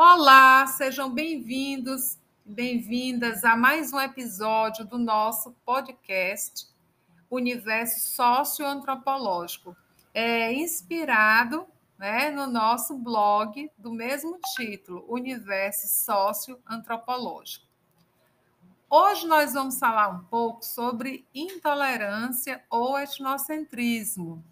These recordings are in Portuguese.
Olá, sejam bem-vindos, bem-vindas a mais um episódio do nosso podcast Universo Socioantropológico, é inspirado né, no nosso blog do mesmo título, Universo Socioantropológico. Hoje nós vamos falar um pouco sobre intolerância ou etnocentrismo.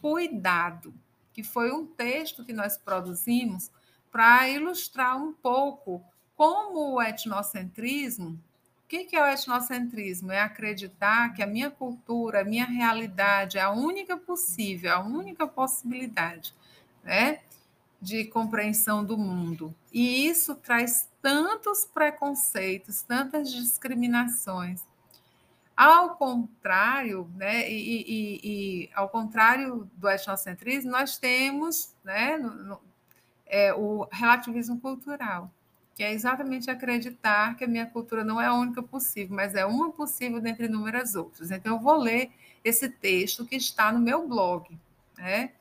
Cuidado, que foi um texto que nós produzimos para ilustrar um pouco como o etnocentrismo. O que é o etnocentrismo? É acreditar que a minha cultura, a minha realidade é a única possível, a única possibilidade né, de compreensão do mundo. E isso traz tantos preconceitos, tantas discriminações. Ao contrário, né, e, e, e ao contrário do etnocentrismo, nós temos né, no, é, o relativismo cultural, que é exatamente acreditar que a minha cultura não é a única possível, mas é uma possível dentre inúmeras outras. Então, eu vou ler esse texto que está no meu blog, né?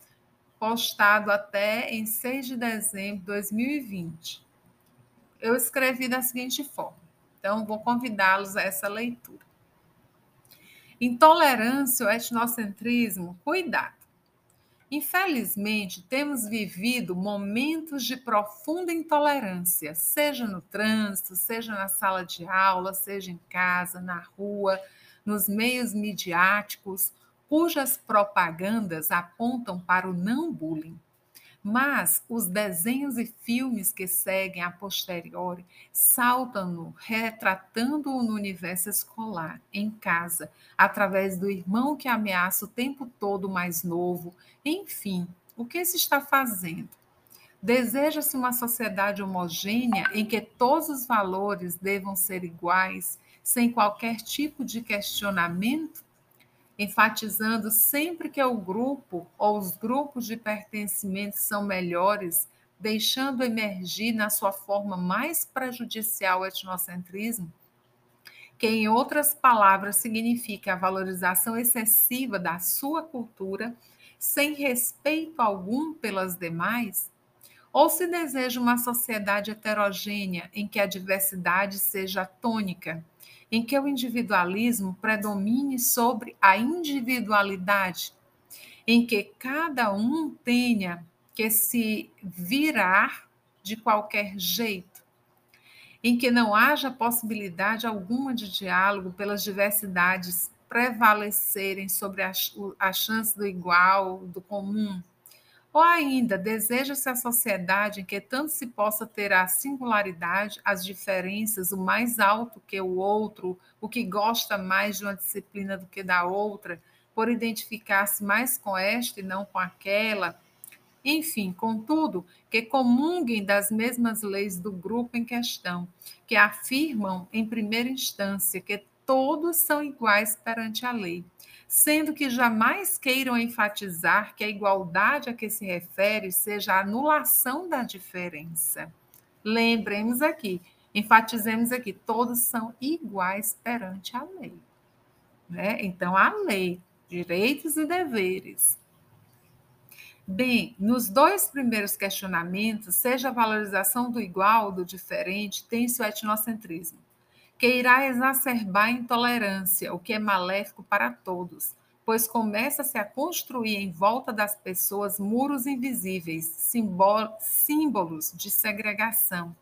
postado até em 6 de dezembro de 2020. Eu escrevi da seguinte forma, então vou convidá-los a essa leitura. Intolerância ou etnocentrismo, cuidado. Infelizmente, temos vivido momentos de profunda intolerância, seja no trânsito, seja na sala de aula, seja em casa, na rua, nos meios midiáticos, cujas propagandas apontam para o não bullying. Mas os desenhos e filmes que seguem a posteriori saltam-no, retratando-o no universo escolar, em casa, através do irmão que ameaça o tempo todo mais novo. Enfim, o que se está fazendo? Deseja-se uma sociedade homogênea em que todos os valores devam ser iguais, sem qualquer tipo de questionamento? Enfatizando sempre que o grupo ou os grupos de pertencimento são melhores, deixando emergir na sua forma mais prejudicial o etnocentrismo, que em outras palavras significa a valorização excessiva da sua cultura, sem respeito algum pelas demais, ou se deseja uma sociedade heterogênea em que a diversidade seja tônica, em que o individualismo predomine sobre a individualidade, em que cada um tenha que se virar de qualquer jeito, em que não haja possibilidade alguma de diálogo pelas diversidades prevalecerem sobre a, a chance do igual, do comum ou ainda, deseja-se a sociedade em que tanto se possa ter a singularidade, as diferenças, o mais alto que o outro, o que gosta mais de uma disciplina do que da outra, por identificar-se mais com esta e não com aquela. Enfim, contudo, que comunguem das mesmas leis do grupo em questão, que afirmam, em primeira instância, que todos são iguais perante a lei sendo que jamais queiram enfatizar que a igualdade a que se refere seja a anulação da diferença. Lembremos aqui, enfatizemos aqui, todos são iguais perante a lei. Né? Então, a lei, direitos e deveres. Bem, nos dois primeiros questionamentos, seja a valorização do igual ou do diferente, tem-se o etnocentrismo que irá exacerbar a intolerância, o que é maléfico para todos, pois começa-se a construir em volta das pessoas muros invisíveis, símbolos de segregação,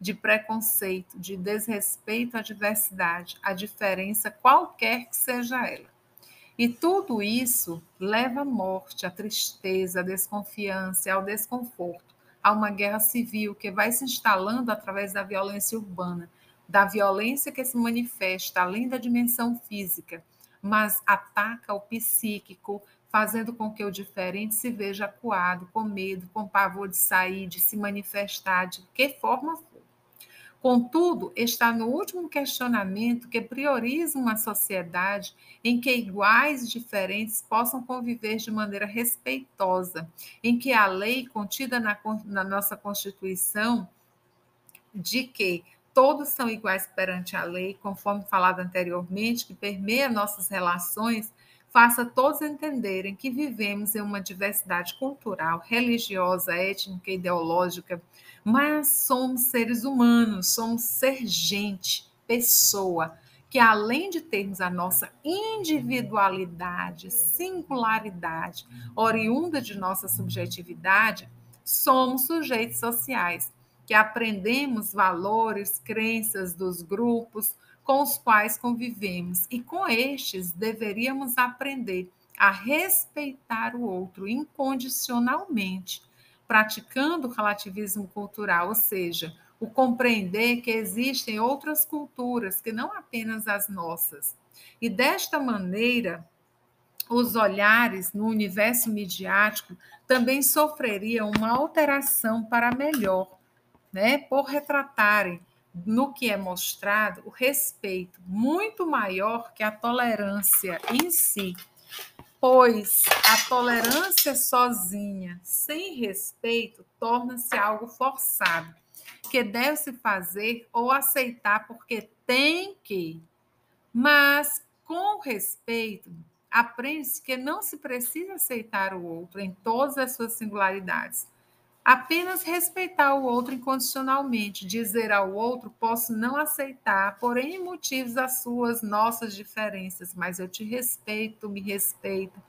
de preconceito, de desrespeito à diversidade, à diferença, qualquer que seja ela. E tudo isso leva à morte, à tristeza, à desconfiança, ao desconforto, a uma guerra civil que vai se instalando através da violência urbana, da violência que se manifesta além da dimensão física, mas ataca o psíquico, fazendo com que o diferente se veja acuado, com medo, com pavor de sair, de se manifestar, de que forma for. Contudo, está no último questionamento que prioriza uma sociedade em que iguais e diferentes possam conviver de maneira respeitosa, em que a lei contida na, na nossa Constituição de que todos são iguais perante a lei, conforme falado anteriormente, que permeia nossas relações, faça todos entenderem que vivemos em uma diversidade cultural, religiosa, étnica, ideológica, mas somos seres humanos, somos ser gente, pessoa, que além de termos a nossa individualidade, singularidade, oriunda de nossa subjetividade, somos sujeitos sociais, que aprendemos valores, crenças dos grupos com os quais convivemos, e com estes deveríamos aprender a respeitar o outro incondicionalmente, praticando o relativismo cultural, ou seja, o compreender que existem outras culturas que não apenas as nossas. E desta maneira, os olhares no universo midiático também sofreriam uma alteração para melhor, né, por retratarem no que é mostrado o respeito muito maior que a tolerância em si. Pois a tolerância sozinha, sem respeito, torna-se algo forçado que deve se fazer ou aceitar porque tem que. Mas, com respeito, aprende-se que não se precisa aceitar o outro em todas as suas singularidades. Apenas respeitar o outro incondicionalmente, dizer ao outro: posso não aceitar, porém motivos as suas, nossas diferenças, mas eu te respeito, me respeito.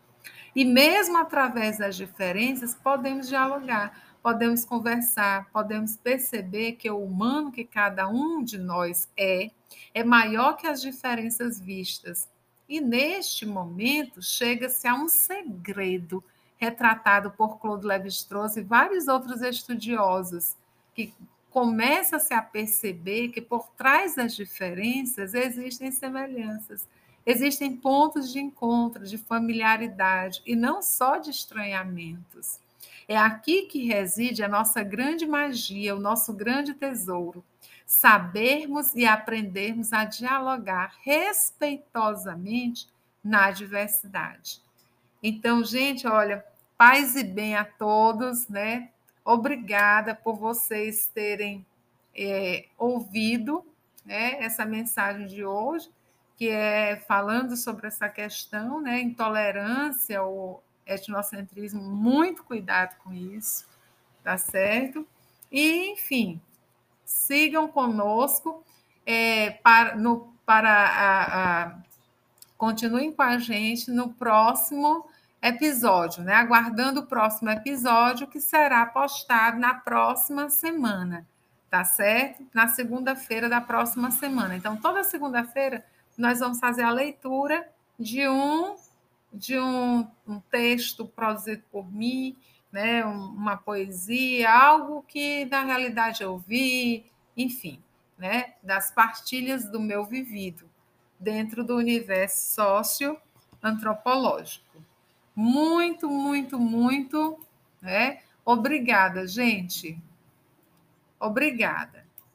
E mesmo através das diferenças, podemos dialogar podemos conversar, podemos perceber que o humano que cada um de nós é, é maior que as diferenças vistas. E neste momento chega-se a um segredo retratado por Claude Lévi-Strauss e vários outros estudiosos, que começa-se a perceber que por trás das diferenças existem semelhanças, existem pontos de encontro, de familiaridade e não só de estranhamentos. É aqui que reside a nossa grande magia, o nosso grande tesouro. Sabermos e aprendermos a dialogar respeitosamente na diversidade. Então, gente, olha, paz e bem a todos, né? Obrigada por vocês terem é, ouvido né, essa mensagem de hoje, que é falando sobre essa questão, né? Intolerância ou etnocentrismo, muito cuidado com isso, tá certo? E, enfim, sigam conosco é, para, no, para a, a, continuem com a gente no próximo episódio, né? Aguardando o próximo episódio que será postado na próxima semana, tá certo? Na segunda-feira da próxima semana. Então, toda segunda-feira nós vamos fazer a leitura de um de um, um texto produzido por mim, né, uma poesia, algo que na realidade eu vi, enfim, né, das partilhas do meu vivido dentro do universo sócio-antropológico. Muito, muito, muito, né? Obrigada, gente. Obrigada.